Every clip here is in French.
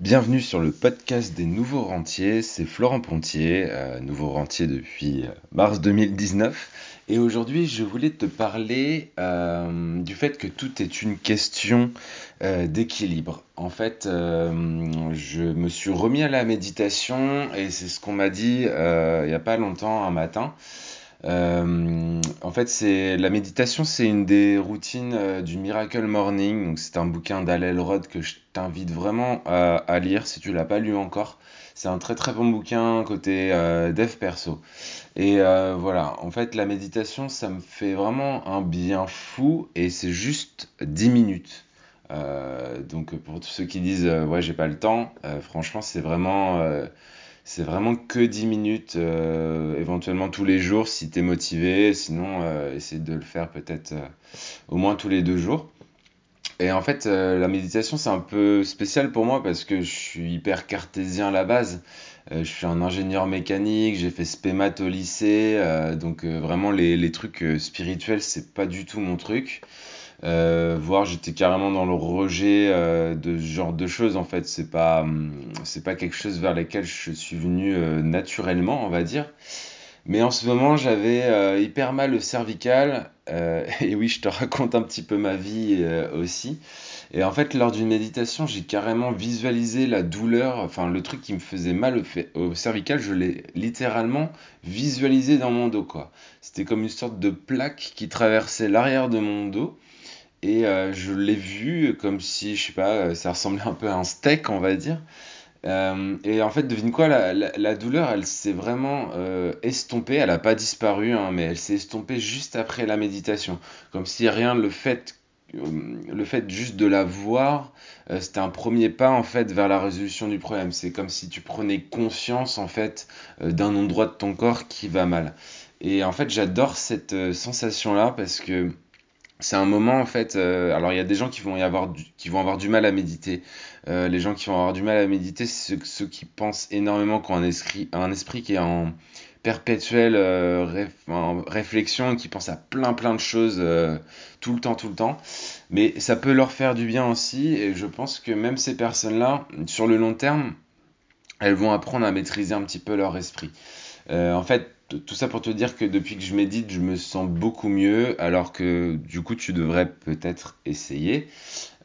Bienvenue sur le podcast des nouveaux rentiers, c'est Florent Pontier, euh, nouveau rentier depuis euh, mars 2019. Et aujourd'hui, je voulais te parler euh, du fait que tout est une question d'équilibre. En fait, je me suis remis à la méditation et c'est ce qu'on m'a dit il n'y a pas longtemps un matin. Euh, en fait, c'est la méditation, c'est une des routines euh, du Miracle Morning. C'est un bouquin d'Alel Rod que je t'invite vraiment à, lire si tu l'as pas lu encore. C'est un très très bon bouquin côté euh, dev perso. Et voilà, en fait, la méditation, ça me fait vraiment un bien fou et c'est juste 10 minutes. donc, pour tous ceux qui disent ouais, j'ai pas le temps, franchement, c'est vraiment c'est vraiment que 10 minutes, euh, éventuellement tous les jours si tu es motivé, sinon euh, de le faire peut-être euh, au moins tous les deux jours. Et en fait, la méditation, c'est un peu spécial pour moi parce que je suis hyper cartésien à la base. je suis un ingénieur mécanique, j'ai fait SPEMAT au lycée, donc vraiment les, les trucs spirituels, c'est pas du tout mon truc. Euh, voire j'étais carrément dans le rejet euh, de ce genre de choses en fait. C'est pas hum, c'est pas quelque chose vers lequel je suis venu euh, naturellement on va dire. Mais en ce moment j'avais hyper mal au cervical et oui je te raconte un petit peu ma vie aussi. Et en fait lors d'une méditation j'ai carrément visualisé la douleur enfin le truc qui me faisait mal au, au cervical je l'ai littéralement visualisé dans mon dos quoi. C'était comme une sorte de plaque qui traversait l'arrière de mon dos et euh, je l'ai vu comme si, je sais pas, euh, ça ressemblait un peu à un steak, on va dire. Euh, et en fait, devine quoi, la, douleur, elle s'est vraiment estompée. Elle n'a pas disparu, hein, mais elle s'est estompée juste après la méditation. Comme si rien, le fait, le fait juste de la voir, c'était un premier pas en fait vers la résolution du problème. C'est comme si tu prenais conscience en fait d'un endroit de ton corps qui va mal. Et en fait, j'adore cette sensation-là parce que c'est un moment en fait. Euh, alors il y a des gens qui vont avoir du, mal à méditer. Euh, les gens qui vont avoir du mal à méditer, c'est ceux, qui pensent énormément, qui ont un esprit, un esprit qui est en perpétuelle euh, réflexion, qui pense à plein plein de choses tout le temps, tout le temps. Mais ça peut leur faire du bien aussi. Et je pense que même ces personnes-là, sur le long terme, elles vont apprendre à maîtriser un petit peu leur esprit. en fait, tout ça pour te dire que depuis que je médite, je me sens beaucoup mieux, alors que du coup, tu devrais peut-être essayer.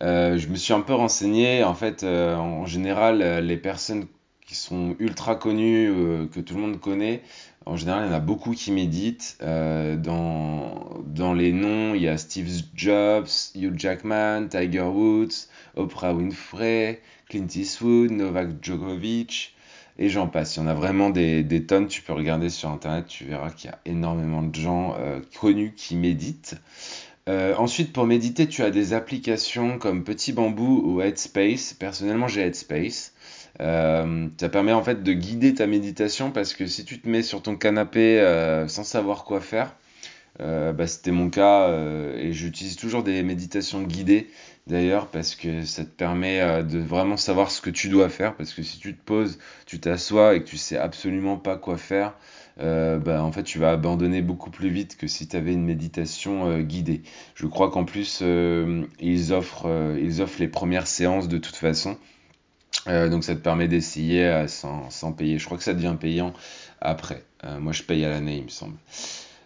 Euh, je me suis un peu renseigné. En fait, euh, en général, euh, les personnes qui sont ultra connues, que tout le monde connaît, en général, il y en a beaucoup qui méditent. dans, dans les noms, il y a Steve Jobs, Hugh Jackman, Tiger Woods, Oprah Winfrey, Clint Eastwood, Novak Djokovic et j'en passe. Il y en a vraiment des, tonnes. Tu peux regarder sur internet, tu verras qu'il y a énormément de gens euh, connus qui méditent. Euh, ensuite, pour méditer, tu as des applications comme Petit Bambou ou Headspace. Personnellement, j'ai Headspace. Euh, ça permet en fait de guider ta méditation parce que si tu te mets sur ton canapé sans savoir quoi faire, bah, c'était mon cas et j'utilise toujours des méditations guidées d'ailleurs parce que ça te permet euh, de vraiment savoir ce que tu dois faire parce que si tu te poses, tu t'assois et que tu sais absolument pas quoi faire, euh, bah, en fait tu vas abandonner beaucoup plus vite que si tu avais une méditation euh, guidée. Je crois qu'en plus ils, offrent, ils offrent les premières séances de toute façon. donc ça te permet d'essayer sans, sans, payer. Je crois que ça devient payant après. moi je paye à l'année il me semble.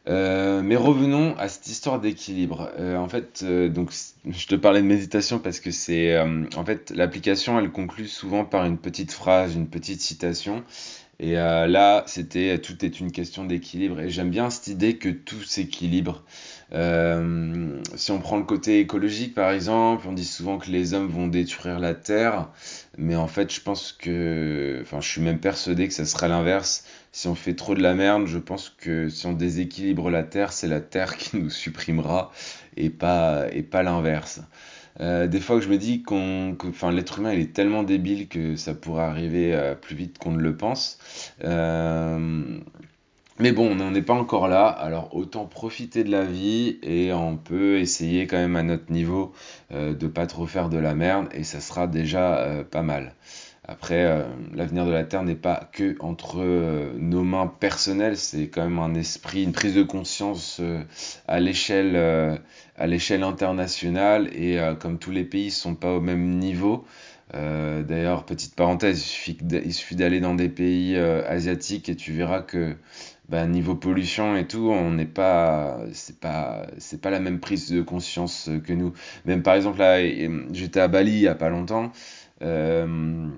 Euh, mais revenons à cette histoire d'équilibre. Euh, en fait, euh, donc je te parlais de méditation parce que c'est en fait l'application, elle conclut souvent par une petite phrase, une petite citation. Et là, c'était tout est une question d'équilibre. Et j'aime bien cette idée que tout s'équilibre. Si on prend le côté écologique, par exemple, on dit souvent que les hommes vont détruire la terre, mais en fait, je pense que, enfin, je suis même persuadé que ça sera l'inverse si on fait trop de la merde, je pense que si on déséquilibre la Terre, c'est la Terre qui nous supprimera et pas, et pas l'inverse. Euh, des fois que je me dis qu'on, que l'être humain il est tellement débile que ça pourrait arriver euh, plus vite qu'on ne le pense. Euh, mais bon, on n'en est pas encore là, alors autant profiter de la vie et on peut essayer quand même à notre niveau de pas trop faire de la merde et ça sera déjà pas mal. Après, euh, l'avenir de la Terre n'est pas que entre euh, nos mains personnelles, c'est quand même un esprit, une prise de conscience euh, à l'échelle à l'échelle internationale et comme tous les pays ne sont pas au même niveau, D'ailleurs, petite parenthèse, il suffit d'aller dans des pays asiatiques et tu verras que bah, niveau pollution et tout, on n'est pas, c'est pas, c'est pas la même prise de conscience que nous. Même par exemple là, j'étais à Bali il y a pas longtemps. Euh,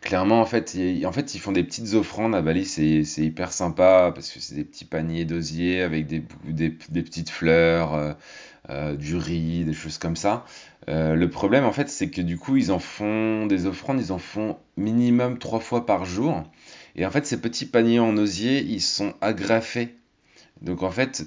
clairement, en fait, en fait, ils font des petites offrandes à Bali, c'est, hyper sympa parce que c'est des petits paniers d'osier avec des, des, petites fleurs, euh, euh, du riz, des choses comme ça. le problème, en fait, c'est que du coup, ils en font des offrandes, ils en font minimum trois fois par jour. Et en fait, ces petits paniers en osier, ils sont agrafés. Donc en fait,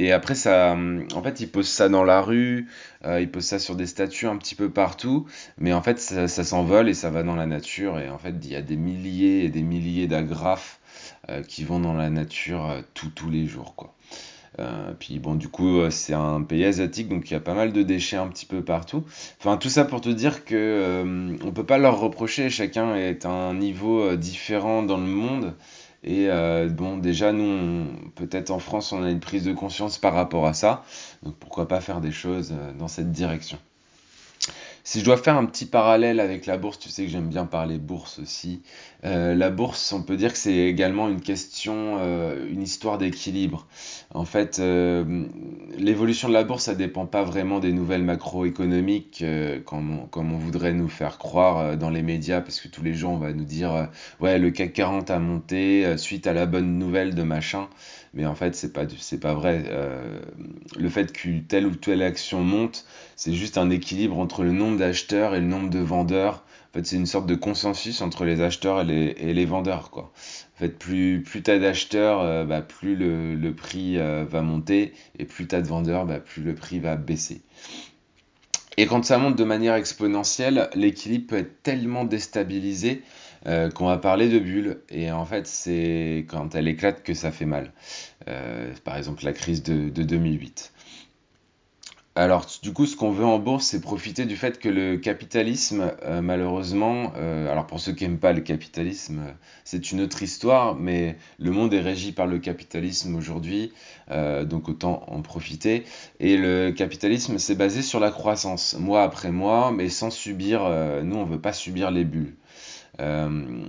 et après ça, en fait, ils posent ça dans la rue, euh, ils posent ça sur des statues un petit peu partout, mais en fait, ça, s'envole et ça va dans la nature. Et en fait, il y a des milliers et des milliers d'agrafes euh, qui vont dans la nature euh, tous les jours, quoi. Euh, puis bon, du coup, euh, c'est un pays asiatique, donc il y a pas mal de déchets un petit peu partout. Enfin, tout ça pour te dire que euh, on peut pas leur reprocher, chacun est à un niveau différent dans le monde. Et bon, déjà, nous, peut-être en France, on a une prise de conscience par rapport à ça. Donc pourquoi pas faire des choses dans cette direction. Si je dois faire un petit parallèle avec la bourse, tu sais que j'aime bien parler bourse aussi. Euh, la bourse, on peut dire que c'est également une question, euh, une histoire d'équilibre. En fait, euh, l'évolution de la bourse, ça dépend pas vraiment des nouvelles macroéconomiques comme on, comme, on, voudrait nous faire croire dans les médias, parce que tous les jours on va nous dire ouais le CAC 40 a monté suite à la bonne nouvelle de machin. Mais en fait, c'est pas c'est pas vrai. le fait que telle ou telle action monte, c'est juste un équilibre entre le nombre d'acheteurs et le nombre de vendeurs. En fait, c'est une sorte de consensus entre les acheteurs et les, vendeurs. En fait, plus, plus tu d'acheteurs, euh, bah, plus le, le prix euh, va monter, et plus tu as de vendeurs, bah, plus le prix va baisser. Et quand ça monte de manière exponentielle, l'équilibre peut être tellement déstabilisé euh, qu'on va parler de bulle. Et en fait, c'est quand elle éclate que ça fait mal. par exemple, la crise de, de 2008. Alors, du coup, ce qu'on veut en bourse, c'est profiter du fait que le capitalisme, euh, malheureusement, euh, alors pour ceux qui n'aiment pas le capitalisme, euh, c'est une autre histoire, mais le monde est régi par le capitalisme aujourd'hui, donc autant en profiter. Et le capitalisme, c'est basé sur la croissance, mois après mois, mais sans subir, nous, on ne veut pas subir les bulles. Euh,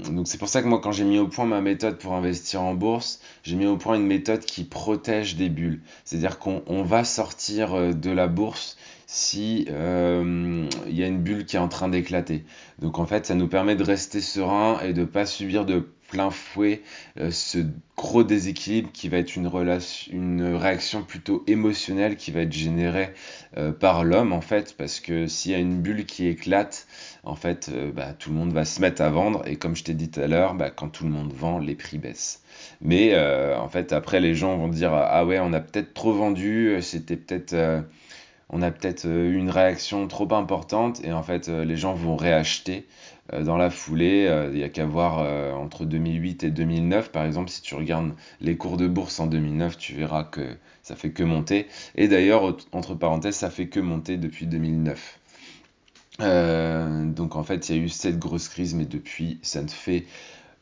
donc c'est pour ça que moi quand j'ai mis au point ma méthode pour investir en bourse, j'ai mis au point une méthode qui protège des bulles. C'est-à-dire qu'on va sortir euh, de la bourse si euh, il y a une bulle qui est en train d'éclater. Donc en fait ça nous permet de rester serein et de pas subir de plein fouet euh, ce gros déséquilibre qui va être une, réaction plutôt émotionnelle qui va être générée euh, par l'homme en fait parce que s'il y a une bulle qui éclate en fait euh, bah, tout le monde va se mettre à vendre et comme je t'ai dit tout à l'heure bah, quand tout le monde vend les prix baissent. Mais en fait après les gens vont dire ah ouais on a peut-être trop vendu c'était peut-être on a peut-être eu une réaction trop importante et en fait les gens vont réacheter dans la foulée. Euh, il n'y a qu'à voir euh, entre 2008 et 2009, par exemple, si tu regardes les cours de bourse en 2009, tu verras que ça fait que monter. Et d'ailleurs, entre parenthèses, ça fait que monter depuis 2009. donc en fait, il y a eu cette grosse crise, mais depuis, ça ne fait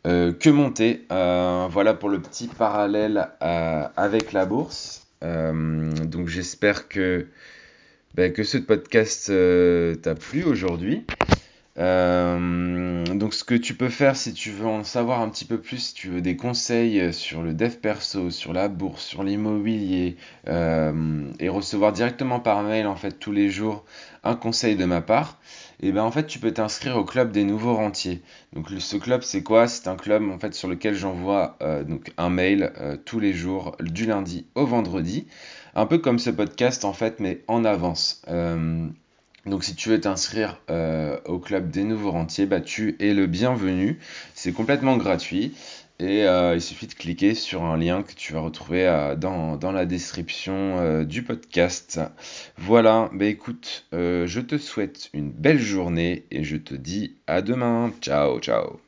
que monter. voilà pour le petit parallèle avec la bourse. donc j'espère que, ben, que ce podcast t'a plu aujourd'hui. Euh, donc ce que tu peux faire si tu veux en savoir un petit peu plus, si tu veux des conseils sur le dev perso, sur la bourse, sur l'immobilier, euh, et recevoir directement par mail en fait tous les jours un conseil de ma part, et eh ben en fait tu peux t'inscrire au club des nouveaux rentiers. Donc ce club c'est quoi? C'est un club en fait sur lequel j'envoie euh, un mail tous les jours du lundi au vendredi, un peu comme ce podcast en fait mais en avance. Donc si tu veux t'inscrire euh, au club des nouveaux rentiers, bah, tu es le bienvenu. C'est complètement gratuit. Et euh, il suffit de cliquer sur un lien que tu vas retrouver euh, dans, dans, la description du podcast. Voilà, bah écoute, je te souhaite une belle journée et je te dis à demain. Ciao, ciao.